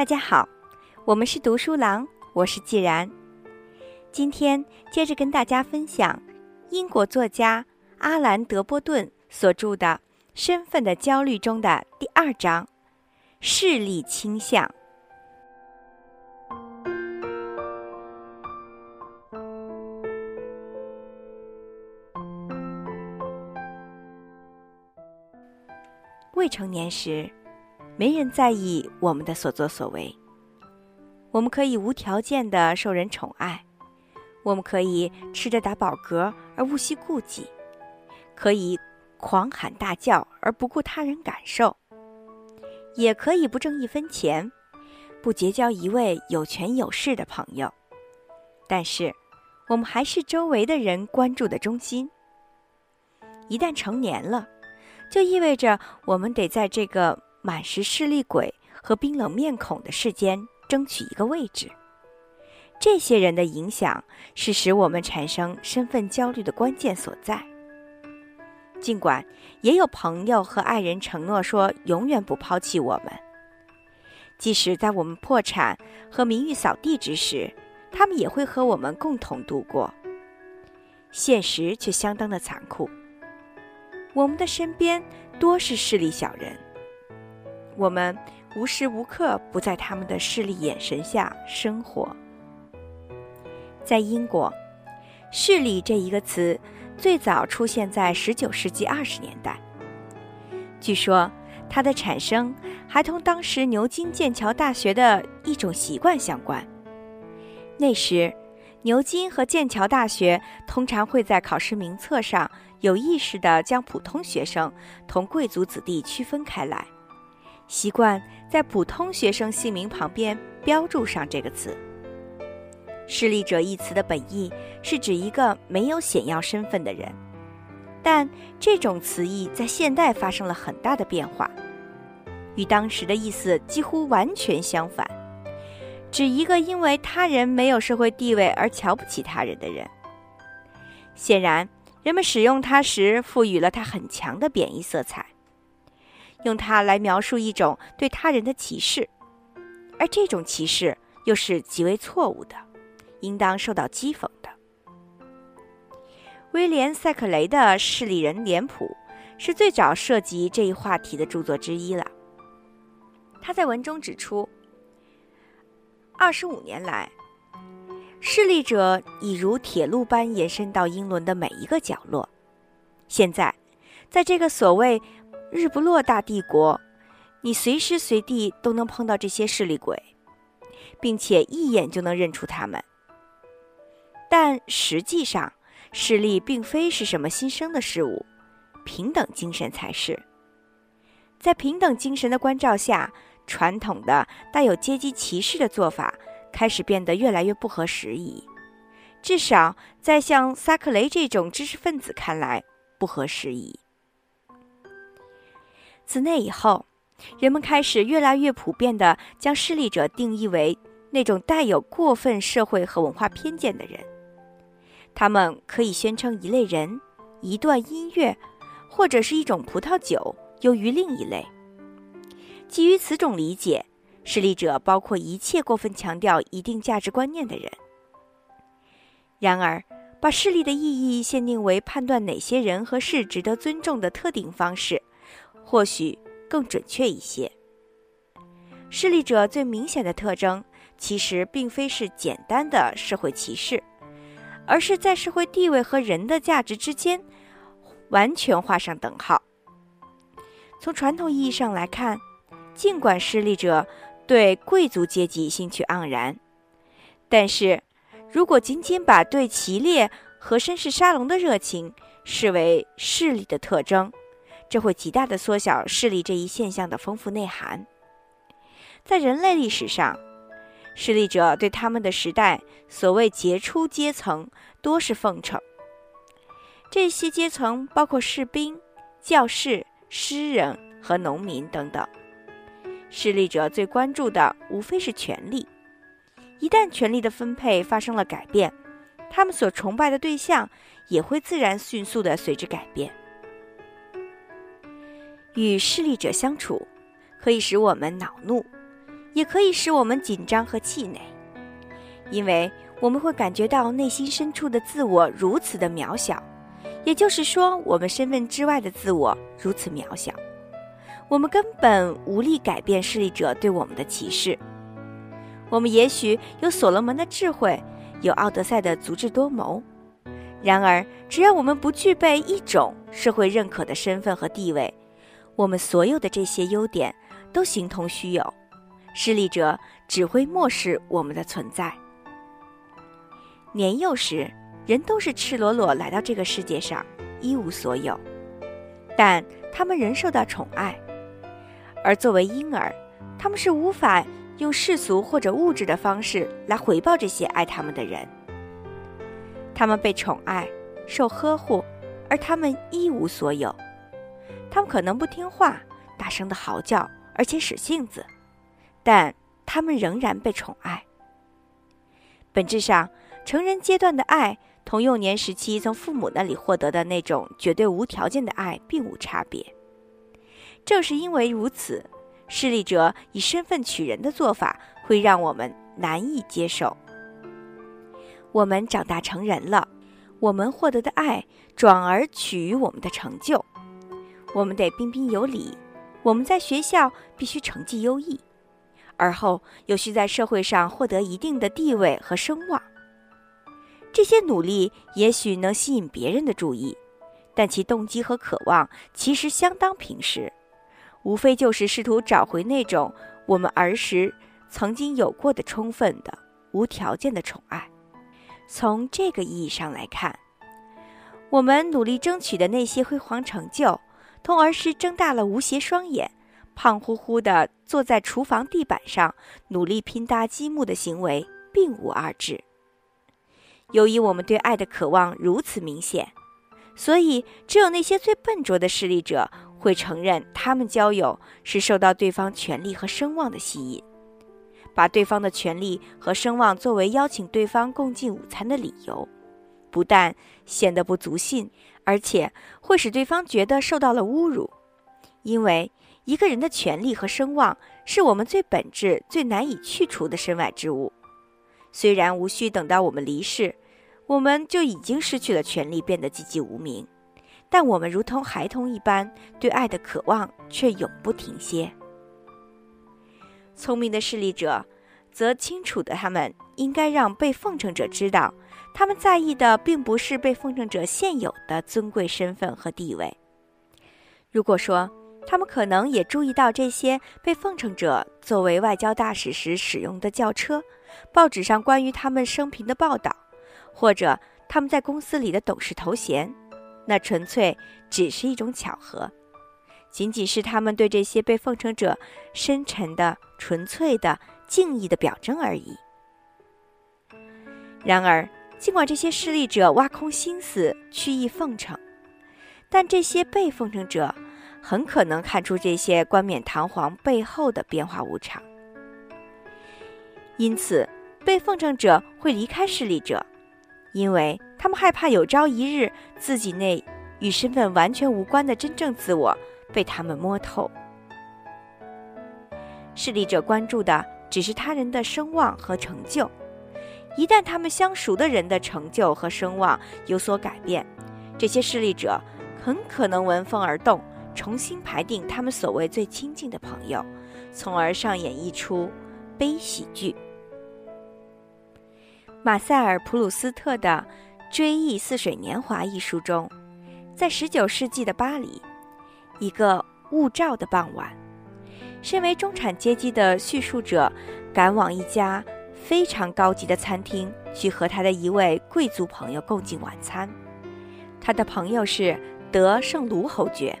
大家好，我们是读书郎，我是既然。今天接着跟大家分享英国作家阿兰·德波顿所著的《身份的焦虑》中的第二章“势力倾向”。未成年时。没人在意我们的所作所为。我们可以无条件的受人宠爱，我们可以吃着打饱嗝而无需顾忌，可以狂喊大叫而不顾他人感受，也可以不挣一分钱，不结交一位有权有势的朋友。但是，我们还是周围的人关注的中心。一旦成年了，就意味着我们得在这个。满是势利鬼和冰冷面孔的世间，争取一个位置。这些人的影响是使我们产生身份焦虑的关键所在。尽管也有朋友和爱人承诺说永远不抛弃我们，即使在我们破产和名誉扫地之时，他们也会和我们共同度过。现实却相当的残酷，我们的身边多是势利小人。我们无时无刻不在他们的势利眼神下生活。在英国，“势利”这一个词最早出现在19世纪20年代。据说，它的产生还同当时牛津、剑桥大学的一种习惯相关。那时，牛津和剑桥大学通常会在考试名册上有意识地将普通学生同贵族子弟区分开来。习惯在普通学生姓名旁边标注上这个词。势利者一词的本意是指一个没有显要身份的人，但这种词义在现代发生了很大的变化，与当时的意思几乎完全相反，指一个因为他人没有社会地位而瞧不起他人的人。显然，人们使用它时赋予了它很强的贬义色彩。用它来描述一种对他人的歧视，而这种歧视又是极为错误的，应当受到讥讽的。威廉·塞克雷的《势利人脸谱》是最早涉及这一话题的著作之一了。他在文中指出，二十五年来，势利者已如铁路般延伸到英伦的每一个角落。现在，在这个所谓……日不落大帝国，你随时随地都能碰到这些势利鬼，并且一眼就能认出他们。但实际上，势利并非是什么新生的事物，平等精神才是。在平等精神的关照下，传统的带有阶级歧视的做法开始变得越来越不合时宜，至少在像萨克雷这种知识分子看来不合时宜。自那以后，人们开始越来越普遍地将势利者定义为那种带有过分社会和文化偏见的人。他们可以宣称一类人、一段音乐，或者是一种葡萄酒优于另一类。基于此种理解，势利者包括一切过分强调一定价值观念的人。然而，把势利的意义限定为判断哪些人和事值得尊重的特定方式。或许更准确一些。势利者最明显的特征，其实并非是简单的社会歧视，而是在社会地位和人的价值之间完全画上等号。从传统意义上来看，尽管势利者对贵族阶级兴趣盎然，但是如果仅仅把对骑猎和绅士沙龙的热情视为势力的特征，这会极大的缩小势力这一现象的丰富内涵。在人类历史上，势力者对他们的时代所谓杰出阶层多是奉承。这些阶层包括士兵、教士、诗人和农民等等。势力者最关注的无非是权力。一旦权力的分配发生了改变，他们所崇拜的对象也会自然迅速地随之改变。与势利者相处，可以使我们恼怒，也可以使我们紧张和气馁，因为我们会感觉到内心深处的自我如此的渺小，也就是说，我们身份之外的自我如此渺小，我们根本无力改变势力者对我们的歧视。我们也许有所罗门的智慧，有奥德赛的足智多谋，然而，只要我们不具备一种社会认可的身份和地位，我们所有的这些优点都形同虚有。势力者只会漠视我们的存在。年幼时，人都是赤裸裸来到这个世界上，一无所有，但他们仍受到宠爱；而作为婴儿，他们是无法用世俗或者物质的方式来回报这些爱他们的人。他们被宠爱、受呵护，而他们一无所有。他们可能不听话，大声的嚎叫，而且使性子。但他们仍然被宠爱。本质上，成人阶段的爱同幼年时期从父母那里获得的那种绝对无条件的爱并无差别。正是因为如此，势利者以身份取人的做法会让我们难以接受。我们长大成人了，我们获得的爱转而取于我们的成就。我们得彬彬有礼，我们在学校必须成绩优异。而后又需在社会上获得一定的地位和声望。这些努力也许能吸引别人的注意，但其动机和渴望其实相当平实，无非就是试图找回那种我们儿时曾经有过的充分的、无条件的宠爱。从这个意义上来看，我们努力争取的那些辉煌成就，同儿时睁大了无邪双眼。胖乎乎的坐在厨房地板上努力拼搭积木的行为并无二致。由于我们对爱的渴望如此明显，所以只有那些最笨拙的势力者会承认，他们交友是受到对方权力和声望的吸引，把对方的权力和声望作为邀请对方共进午餐的理由，不但显得不足信，而且会使对方觉得受到了侮辱，因为。一个人的权利和声望是我们最本质、最难以去除的身外之物。虽然无需等到我们离世，我们就已经失去了权利，变得寂寂无名，但我们如同孩童一般对爱的渴望却永不停歇。聪明的势力者则清楚的，他们应该让被奉承者知道，他们在意的并不是被奉承者现有的尊贵身份和地位。如果说，他们可能也注意到这些被奉承者作为外交大使时使用的轿车，报纸上关于他们生平的报道，或者他们在公司里的董事头衔，那纯粹只是一种巧合，仅仅是他们对这些被奉承者深沉的、纯粹的敬意的表征而已。然而，尽管这些势力者挖空心思曲意奉承，但这些被奉承者。很可能看出这些冠冕堂皇背后的变化无常，因此被奉承者会离开势力者，因为他们害怕有朝一日自己那与身份完全无关的真正自我被他们摸透。势力者关注的只是他人的声望和成就，一旦他们相熟的人的成就和声望有所改变，这些势力者很可能闻风而动。重新排定他们所谓最亲近的朋友，从而上演一出悲喜剧。马塞尔·普鲁斯特的《追忆似水年华》一书中，在19世纪的巴黎，一个雾罩的傍晚，身为中产阶级的叙述者赶往一家非常高级的餐厅，去和他的一位贵族朋友共进晚餐。他的朋友是德圣卢侯爵。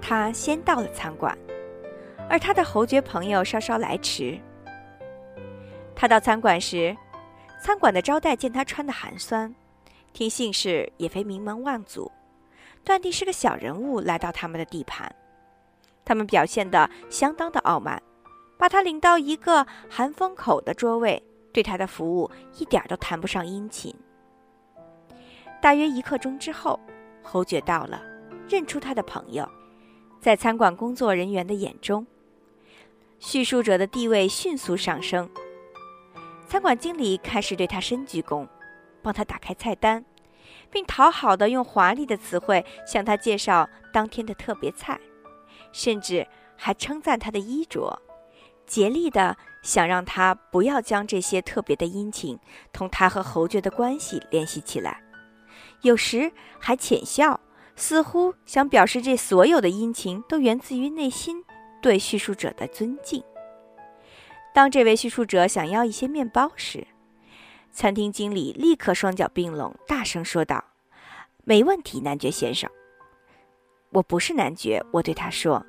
他先到了餐馆，而他的侯爵朋友稍稍来迟。他到餐馆时，餐馆的招待见他穿得寒酸，听姓氏也非名门望族，断定是个小人物来到他们的地盘。他们表现得相当的傲慢，把他领到一个寒风口的桌位，对他的服务一点都谈不上殷勤。大约一刻钟之后，侯爵到了，认出他的朋友。在餐馆工作人员的眼中，叙述者的地位迅速上升。餐馆经理开始对他深鞠躬，帮他打开菜单，并讨好的用华丽的词汇向他介绍当天的特别菜，甚至还称赞他的衣着，竭力的想让他不要将这些特别的殷勤同他和侯爵的关系联系起来，有时还浅笑，似乎想表示这所有的殷勤都源自于内心。对叙述者的尊敬。当这位叙述者想要一些面包时，餐厅经理立刻双脚并拢，大声说道：“没问题，男爵先生。”“我不是男爵。”我对他说，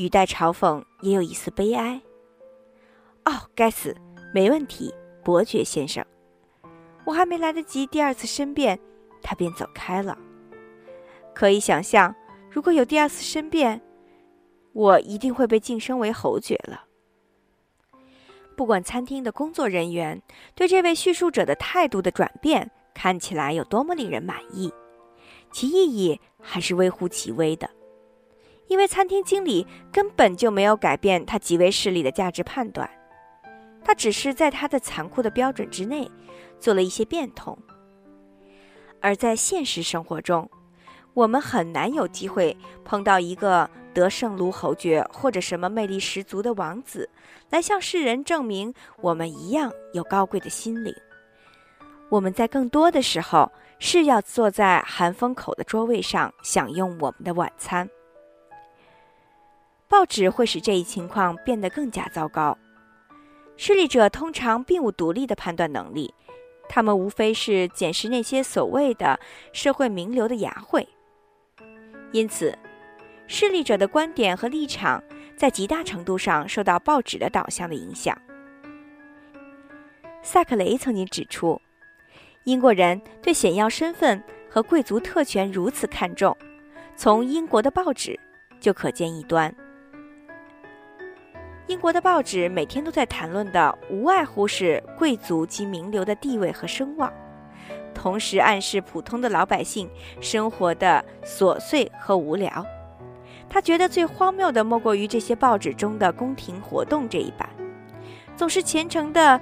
语带嘲讽，也有一丝悲哀。“哦，该死，没问题，伯爵先生。”我还没来得及第二次申辩，他便走开了。可以想象，如果有第二次申辩。我一定会被晋升为侯爵了。不管餐厅的工作人员对这位叙述者的态度的转变看起来有多么令人满意，其意义还是微乎其微的，因为餐厅经理根本就没有改变他极为势利的价值判断，他只是在他的残酷的标准之内做了一些变通。而在现实生活中，我们很难有机会碰到一个得胜卢侯爵或者什么魅力十足的王子，来向世人证明我们一样有高贵的心灵。我们在更多的时候是要坐在寒风口的桌位上享用我们的晚餐。报纸会使这一情况变得更加糟糕。势力者通常并无独立的判断能力，他们无非是检视那些所谓的社会名流的雅慧。因此，势力者的观点和立场在极大程度上受到报纸的导向的影响。萨克雷曾经指出，英国人对显要身份和贵族特权如此看重，从英国的报纸就可见一端。英国的报纸每天都在谈论的，无外乎是贵族及名流的地位和声望。同时暗示普通的老百姓生活的琐碎和无聊。他觉得最荒谬的莫过于这些报纸中的宫廷活动这一版，总是虔诚地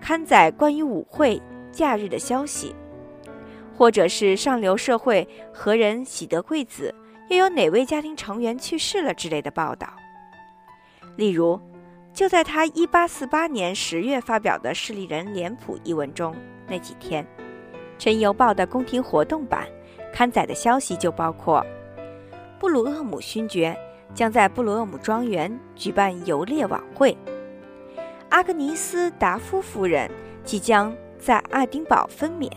刊载关于舞会、假日的消息，或者是上流社会何人喜得贵子，又有哪位家庭成员去世了之类的报道。例如，就在他1848年10月发表的《势利人脸谱》一文中，那几天。《晨邮报》的宫廷活动版刊载的消息就包括：布鲁厄姆勋爵将在布鲁厄姆庄园举办游猎晚会；阿格尼斯·达夫夫人即将在爱丁堡分娩；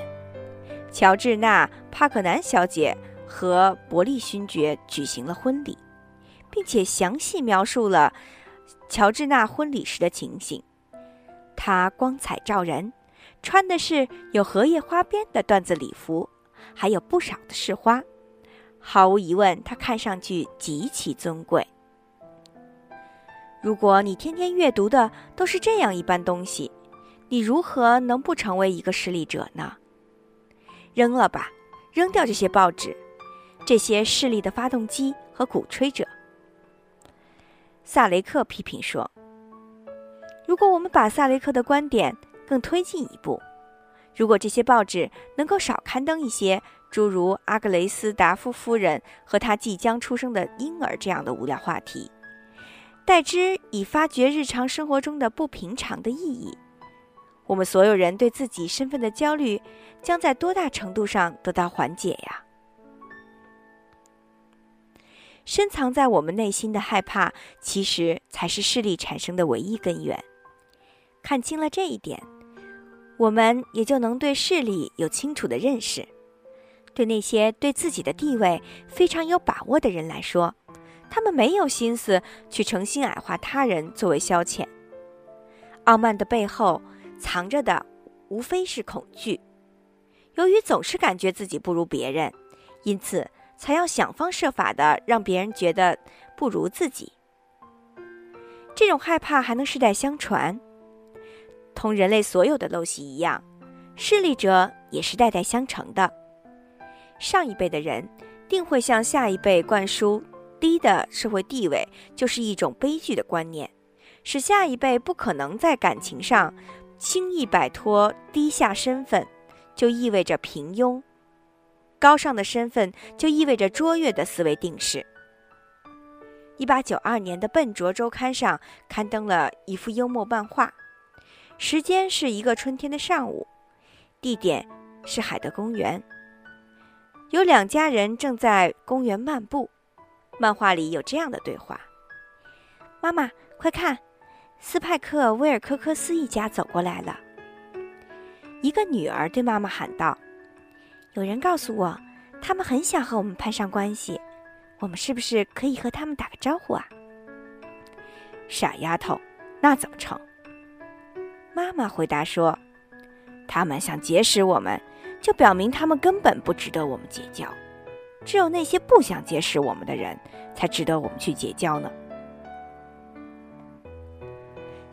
乔治娜·帕克南小姐和伯利勋爵举行了婚礼，并且详细描述了乔治娜婚礼时的情形。她光彩照人。穿的是有荷叶花边的缎子礼服，还有不少的饰花。毫无疑问，她看上去极其尊贵。如果你天天阅读的都是这样一般东西，你如何能不成为一个势利者呢？扔了吧，扔掉这些报纸，这些势力的发动机和鼓吹者。萨雷克批评说：“如果我们把萨雷克的观点……”更推进一步，如果这些报纸能够少刊登一些诸如阿格雷斯达夫夫人和她即将出生的婴儿这样的无聊话题，代之以发掘日常生活中的不平常的意义，我们所有人对自己身份的焦虑将在多大程度上得到缓解呀？深藏在我们内心的害怕，其实才是势力产生的唯一根源。看清了这一点。我们也就能对势力有清楚的认识。对那些对自己的地位非常有把握的人来说，他们没有心思去诚心矮化他人作为消遣。傲慢的背后藏着的无非是恐惧。由于总是感觉自己不如别人，因此才要想方设法的让别人觉得不如自己。这种害怕还能世代相传。同人类所有的陋习一样，势利者也是代代相承的。上一辈的人定会向下一辈灌输低的社会地位就是一种悲剧的观念，使下一辈不可能在感情上轻易摆脱低下身份，就意味着平庸；高尚的身份就意味着卓越的思维定式。一八九二年的《笨拙周刊》上刊登了一幅幽默漫画，时间是一个春天的上午，地点是海德公园。有两家人正在公园漫步。漫画里有这样的对话：“妈妈，快看，斯派克·威尔科克斯一家走过来了。”一个女儿对妈妈喊道：“有人告诉我，他们很想和我们攀上关系。”我们是不是可以和他们打个招呼啊？傻丫头，那怎么成？妈妈回答说：“他们想结识我们，就表明他们根本不值得我们结交。只有那些不想结识我们的人，才值得我们去结交呢。”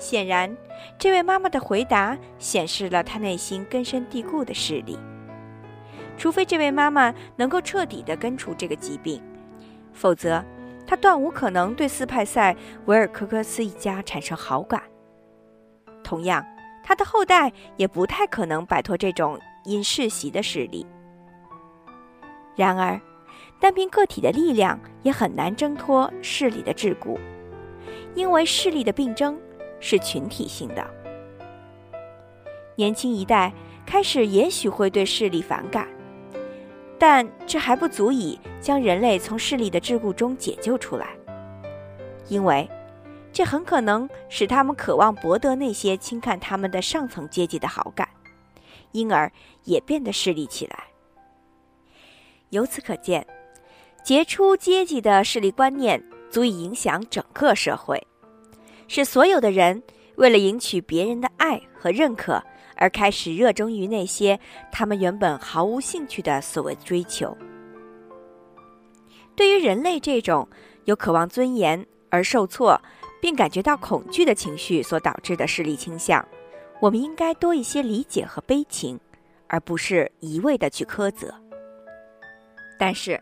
显然，这位妈妈的回答显示了她内心根深蒂固的势力。除非这位妈妈能够彻底的根除这个疾病。否则，他断无可能对斯派塞维尔科克斯一家产生好感。同样，他的后代也不太可能摆脱这种因世袭的势力。然而，单凭个体的力量也很难挣脱势力的桎梏，因为势力的并争是群体性的。年轻一代开始也许会对势力反感。但这还不足以将人类从势力的桎梏中解救出来，因为这很可能使他们渴望博得那些轻看他们的上层阶级的好感，因而也变得势利起来。由此可见，杰出阶级的势力观念足以影响整个社会，使所有的人为了赢取别人的爱和认可。而开始热衷于那些他们原本毫无兴趣的所谓追求。对于人类这种有渴望尊严而受挫，并感觉到恐惧的情绪所导致的势力倾向，我们应该多一些理解和悲情，而不是一味的去苛责。但是，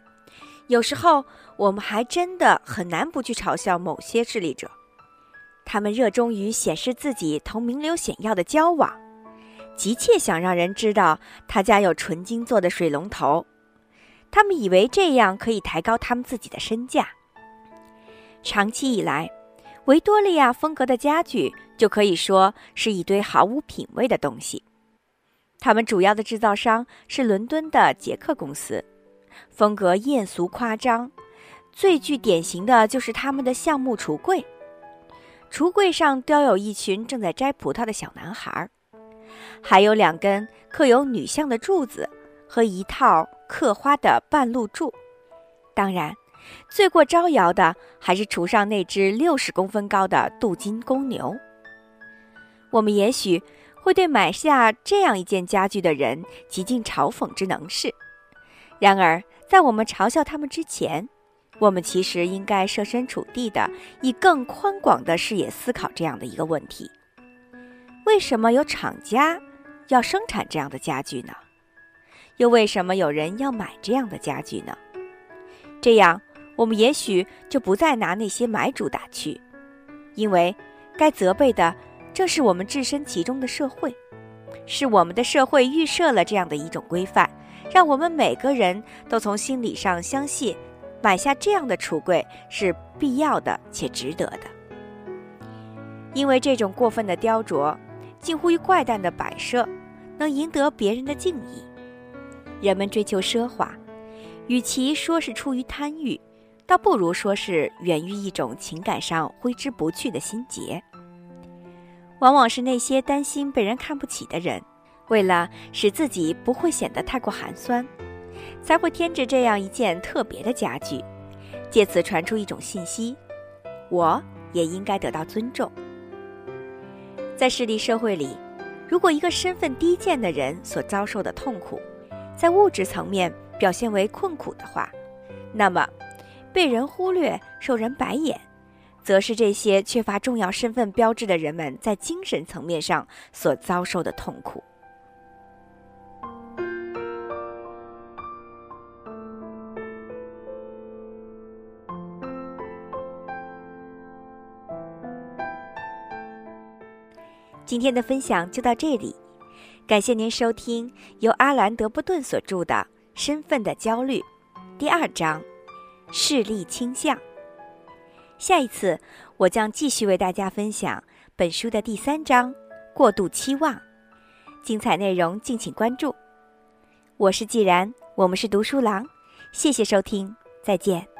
有时候我们还真的很难不去嘲笑某些势力者，他们热衷于显示自己同名流显要的交往。急切想让人知道他家有纯金做的水龙头，他们以为这样可以抬高他们自己的身价。长期以来，维多利亚风格的家具就可以说是一堆毫无品味的东西。他们主要的制造商是伦敦的捷克公司，风格艳俗夸张。最具典型的就是他们的橡木橱柜，橱柜上雕有一群正在摘葡萄的小男孩。还有两根刻有女像的柱子和一套刻花的半露柱，当然，最过招摇的还是橱上那只六十公分高的镀金公牛。我们也许会对买下这样一件家具的人极尽嘲讽之能事，然而，在我们嘲笑他们之前，我们其实应该设身处地的以更宽广的视野思考这样的一个问题。为什么有厂家要生产这样的家具呢？又为什么有人要买这样的家具呢？这样，我们也许就不再拿那些买主打趣，因为该责备的正是我们置身其中的社会，是我们的社会预设了这样的一种规范，让我们每个人都从心理上相信，买下这样的橱柜是必要的且值得的，因为这种过分的雕琢。近乎于怪诞的摆设，能赢得别人的敬意。人们追求奢华，与其说是出于贪欲，倒不如说是源于一种情感上挥之不去的心结。往往是那些担心被人看不起的人，为了使自己不会显得太过寒酸，才会添置这样一件特别的家具，借此传出一种信息：我也应该得到尊重。在势力社会里，如果一个身份低贱的人所遭受的痛苦，在物质层面表现为困苦的话，那么被人忽略、受人白眼，则是这些缺乏重要身份标志的人们在精神层面上所遭受的痛苦。今天的分享就到这里，感谢您收听由阿兰·德波顿所著的《身份的焦虑》第二章“视力倾向”。下一次我将继续为大家分享本书的第三章“过度期望”，精彩内容敬请关注。我是既然，我们是读书郎，谢谢收听，再见。